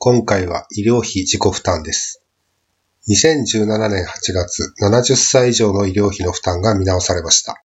今回は医療費自己負担です。2017年8月、70歳以上の医療費の負担が見直されました。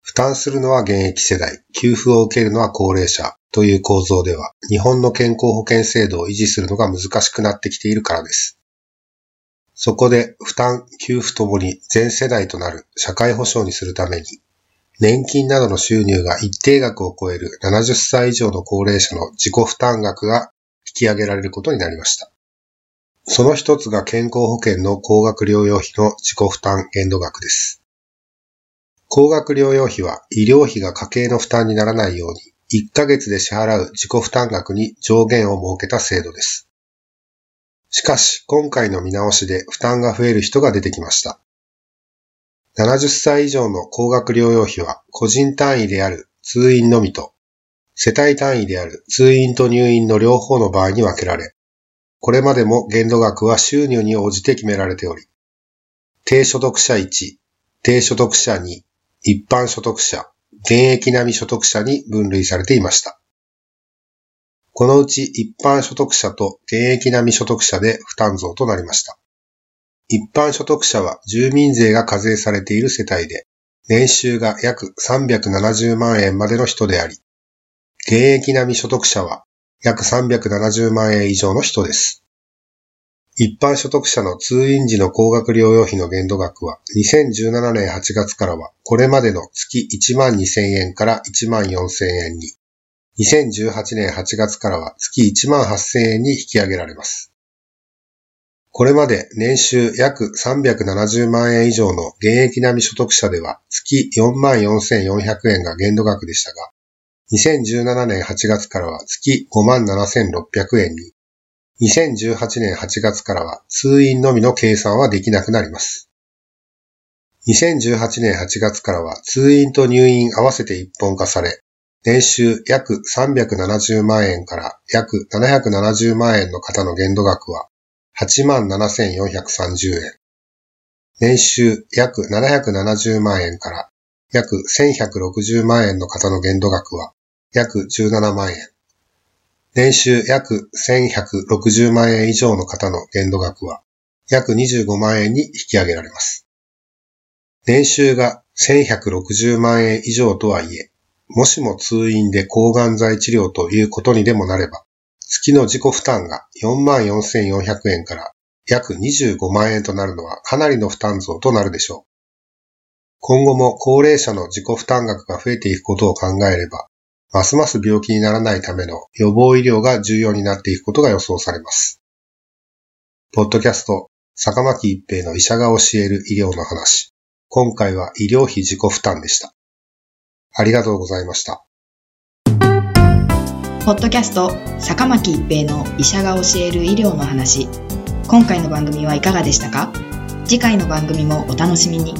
負担するのは現役世代、給付を受けるのは高齢者という構造では、日本の健康保険制度を維持するのが難しくなってきているからです。そこで負担、給付ともに全世代となる社会保障にするために、年金などの収入が一定額を超える70歳以上の高齢者の自己負担額がき上げられることになりました。その一つが健康保険の高額療養費の自己負担限度額です。高額療養費は医療費が家計の負担にならないように1ヶ月で支払う自己負担額に上限を設けた制度です。しかし今回の見直しで負担が増える人が出てきました。70歳以上の高額療養費は個人単位である通院のみと、世帯単位である通院と入院の両方の場合に分けられ、これまでも限度額は収入に応じて決められており、低所得者1、低所得者2、一般所得者、現役並み所得者に分類されていました。このうち一般所得者と現役並み所得者で負担増となりました。一般所得者は住民税が課税されている世帯で、年収が約370万円までの人であり、現役並み所得者は約370万円以上の人です。一般所得者の通院時の高額療養費の限度額は2017年8月からはこれまでの月1万2000円から1万4000円に、2018年8月からは月1万8000円に引き上げられます。これまで年収約370万円以上の現役並み所得者では月44,400円が限度額でしたが、2017年8月からは月57,600円に、2018年8月からは通院のみの計算はできなくなります。2018年8月からは通院と入院合わせて一本化され、年収約370万円から約770万円の方の限度額は87,430円。年収約770万円から約1160万円の方の限度額は約17万円。年収約1160万円以上の方の限度額は約25万円に引き上げられます。年収が1160万円以上とはいえ、もしも通院で抗がん剤治療ということにでもなれば、月の自己負担が44,400円から約25万円となるのはかなりの負担増となるでしょう。今後も高齢者の自己負担額が増えていくことを考えれば、ますます病気にならないための予防医療が重要になっていくことが予想されます。ポッドキャスト、坂巻一平の医者が教える医療の話。今回は医療費自己負担でした。ありがとうございました。ポッドキャスト坂巻一平の医者が教える医療の話今回の番組はいかがでしたか？次回の番組もお楽しみに